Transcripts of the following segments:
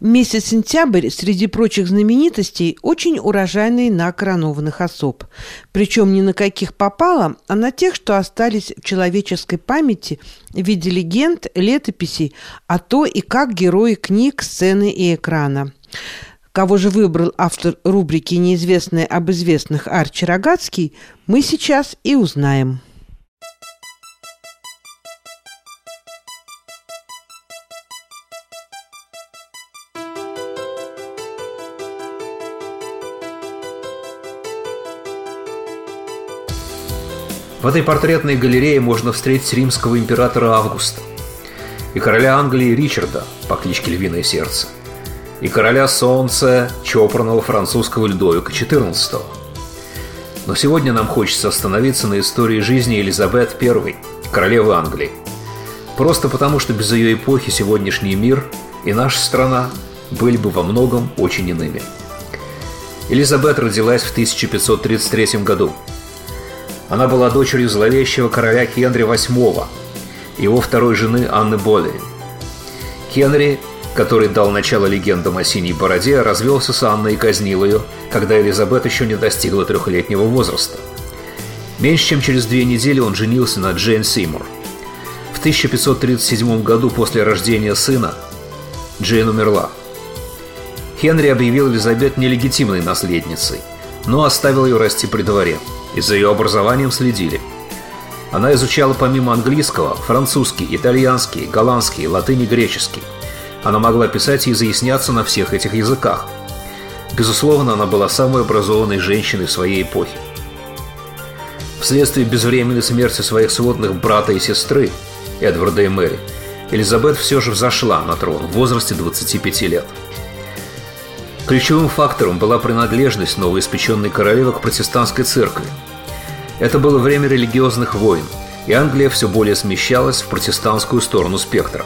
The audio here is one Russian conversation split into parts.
Месяц сентябрь среди прочих знаменитостей очень урожайный на коронованных особ. Причем не на каких попало, а на тех, что остались в человеческой памяти в виде легенд, летописей, а то и как герои книг, сцены и экрана. Кого же выбрал автор рубрики «Неизвестное об известных» Арчи Рогацкий, мы сейчас и узнаем. В этой портретной галерее можно встретить римского императора Августа и короля Англии Ричарда по кличке Львиное Сердце, и короля Солнца чопорного французского Людовика XIV. Но сегодня нам хочется остановиться на истории жизни Елизабет I, королевы Англии. Просто потому, что без ее эпохи сегодняшний мир и наша страна были бы во многом очень иными. Элизабет родилась в 1533 году – она была дочерью зловещего короля Генри VIII, его второй жены Анны Болейн. Генри, который дал начало легендам о синей бороде, развелся с Анной и казнил ее, когда Элизабет еще не достигла трехлетнего возраста. Меньше чем через две недели он женился на Джейн Симур. В 1537 году после рождения сына Джейн умерла. Хенри объявил Элизабет нелегитимной наследницей, но оставил ее расти при дворе – и за ее образованием следили. Она изучала помимо английского французский, итальянский, голландский, латынь и греческий. Она могла писать и изъясняться на всех этих языках. Безусловно, она была самой образованной женщиной своей эпохи. Вследствие безвременной смерти своих сводных брата и сестры, Эдварда и Мэри, Элизабет все же взошла на трон в возрасте 25 лет. Ключевым фактором была принадлежность новоиспеченной королевы к протестантской церкви. Это было время религиозных войн, и Англия все более смещалась в протестантскую сторону спектра.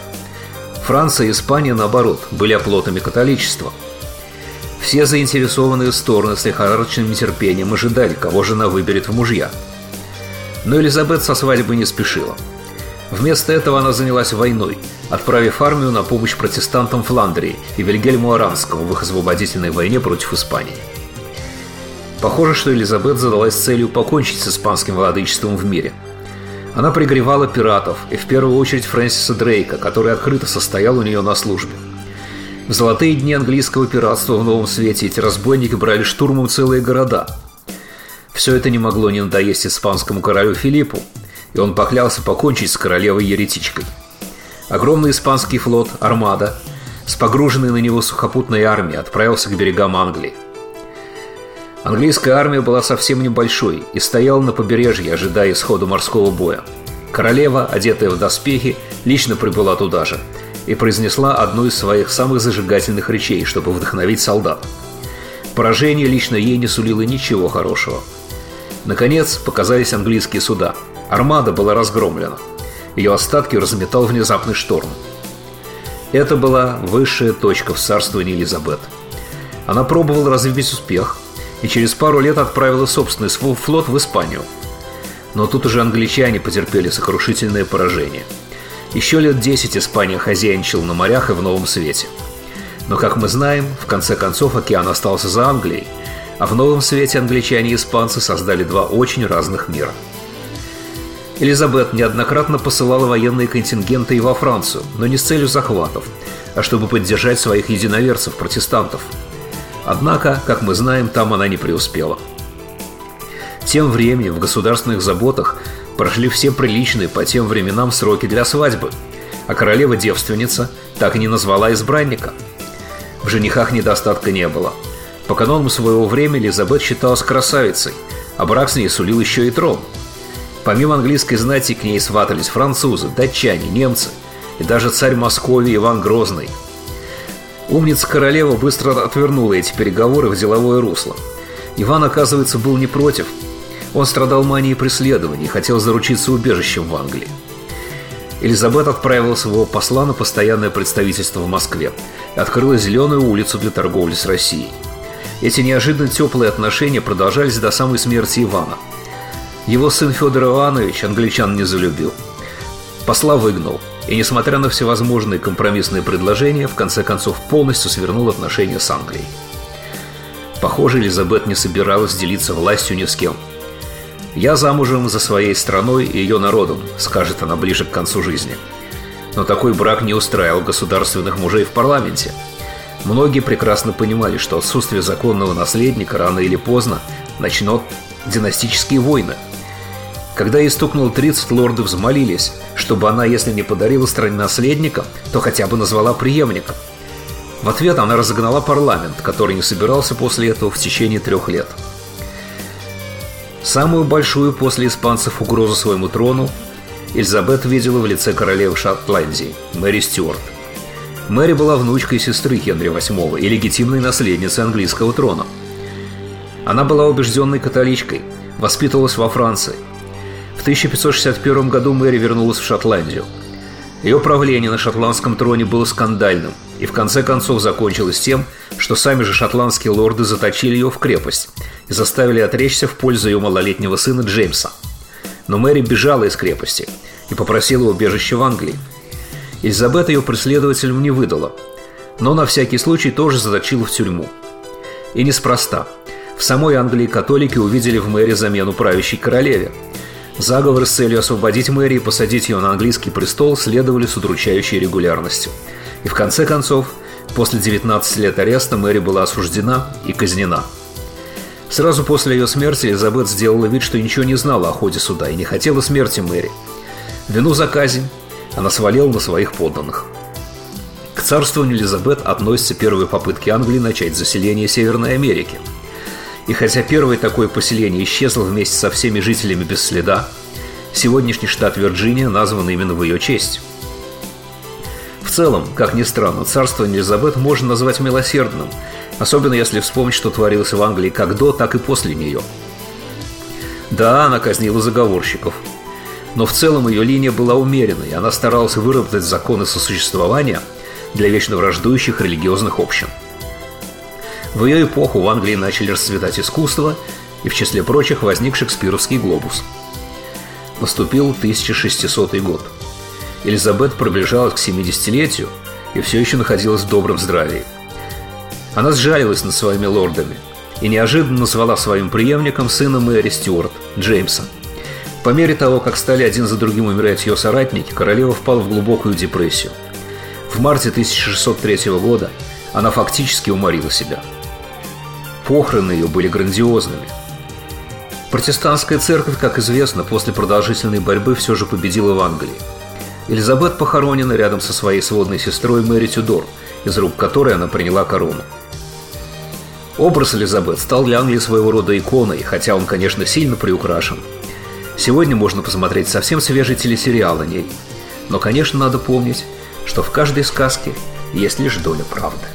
Франция и Испания, наоборот, были оплотами католичества. Все заинтересованные стороны с лихорадочным нетерпением ожидали, кого жена выберет в мужья. Но Элизабет со свадьбой не спешила – Вместо этого она занялась войной, отправив армию на помощь протестантам Фландрии и Вильгельму Аранскому в их освободительной войне против Испании. Похоже, что Элизабет задалась целью покончить с испанским владычеством в мире. Она пригревала пиратов, и в первую очередь Фрэнсиса Дрейка, который открыто состоял у нее на службе. В золотые дни английского пиратства в Новом Свете эти разбойники брали штурмом целые города. Все это не могло не надоесть испанскому королю Филиппу, и он поклялся покончить с королевой-еретичкой. Огромный испанский флот «Армада» с погруженной на него сухопутной армией отправился к берегам Англии. Английская армия была совсем небольшой и стояла на побережье, ожидая исхода морского боя. Королева, одетая в доспехи, лично прибыла туда же и произнесла одну из своих самых зажигательных речей, чтобы вдохновить солдат. Поражение лично ей не сулило ничего хорошего. Наконец показались английские суда – Армада была разгромлена. Ее остатки разметал внезапный шторм. Это была высшая точка в царствовании Елизабет. Она пробовала развить успех и через пару лет отправила собственный флот в Испанию. Но тут уже англичане потерпели сокрушительное поражение. Еще лет 10 Испания хозяйничала на морях и в Новом Свете. Но, как мы знаем, в конце концов океан остался за Англией, а в Новом Свете англичане и испанцы создали два очень разных мира – Элизабет неоднократно посылала военные контингенты и во Францию, но не с целью захватов, а чтобы поддержать своих единоверцев-протестантов. Однако, как мы знаем, там она не преуспела. Тем временем в государственных заботах прошли все приличные по тем временам сроки для свадьбы, а королева-девственница так и не назвала избранника. В женихах недостатка не было. По канонам своего времени Элизабет считалась красавицей, а брак с ней сулил еще и трон – Помимо английской знати к ней сватались французы, датчане, немцы и даже царь Московии Иван Грозный. Умница королева быстро отвернула эти переговоры в деловое русло. Иван, оказывается, был не против. Он страдал манией преследования и хотел заручиться убежищем в Англии. Элизабет отправила своего посла на постоянное представительство в Москве и открыла зеленую улицу для торговли с Россией. Эти неожиданно теплые отношения продолжались до самой смерти Ивана – его сын Федор Иванович англичан не залюбил. Посла выгнал, и, несмотря на всевозможные компромиссные предложения, в конце концов полностью свернул отношения с Англией. Похоже, Элизабет не собиралась делиться властью ни с кем. «Я замужем за своей страной и ее народом», — скажет она ближе к концу жизни. Но такой брак не устраивал государственных мужей в парламенте. Многие прекрасно понимали, что отсутствие законного наследника рано или поздно начнет династические войны. Когда ей стукнуло 30, лорды взмолились, чтобы она, если не подарила стране наследника, то хотя бы назвала преемником. В ответ она разогнала парламент, который не собирался после этого в течение трех лет. Самую большую после испанцев угрозу своему трону Элизабет видела в лице королевы Шотландии, Мэри Стюарт. Мэри была внучкой сестры Генри VIII и легитимной наследницей английского трона. Она была убежденной католичкой, воспитывалась во Франции. В 1561 году Мэри вернулась в Шотландию. Ее правление на шотландском троне было скандальным и в конце концов закончилось тем, что сами же шотландские лорды заточили ее в крепость и заставили отречься в пользу ее малолетнего сына Джеймса. Но Мэри бежала из крепости и попросила убежище в Англии. Элизабет ее преследователям не выдала, но на всякий случай тоже заточила в тюрьму. И неспроста. В самой Англии католики увидели в Мэри замену правящей королеве – Заговоры с целью освободить Мэри и посадить ее на английский престол следовали с удручающей регулярностью. И в конце концов, после 19 лет ареста Мэри была осуждена и казнена. Сразу после ее смерти Элизабет сделала вид, что ничего не знала о ходе суда и не хотела смерти Мэри. Вину за казнь она свалила на своих подданных. К царствованию Элизабет относятся первые попытки Англии начать заселение Северной Америки – и хотя первое такое поселение исчезло вместе со всеми жителями без следа, сегодняшний штат Вирджиния назван именно в ее честь. В целом, как ни странно, царство Элизабет можно назвать милосердным, особенно если вспомнить, что творилось в Англии как до, так и после нее. Да, она казнила заговорщиков, но в целом ее линия была умеренной, она старалась выработать законы сосуществования для вечно враждующих религиозных общин – в ее эпоху в Англии начали расцветать искусство, и в числе прочих возник шекспировский глобус. Наступил 1600 год. Элизабет приближалась к 70-летию и все еще находилась в добром здравии. Она сжалилась над своими лордами и неожиданно назвала своим преемником сына Мэри Стюарт, Джеймса. По мере того, как стали один за другим умирать ее соратники, королева впала в глубокую депрессию. В марте 1603 года она фактически уморила себя – Похороны ее были грандиозными. Протестантская церковь, как известно, после продолжительной борьбы все же победила в Англии. Элизабет похоронена рядом со своей сводной сестрой Мэри Тюдор, из рук которой она приняла корону. Образ Элизабет стал для Англии своего рода иконой, хотя он, конечно, сильно приукрашен. Сегодня можно посмотреть совсем свежий телесериал о ней. Но, конечно, надо помнить, что в каждой сказке есть лишь доля правды.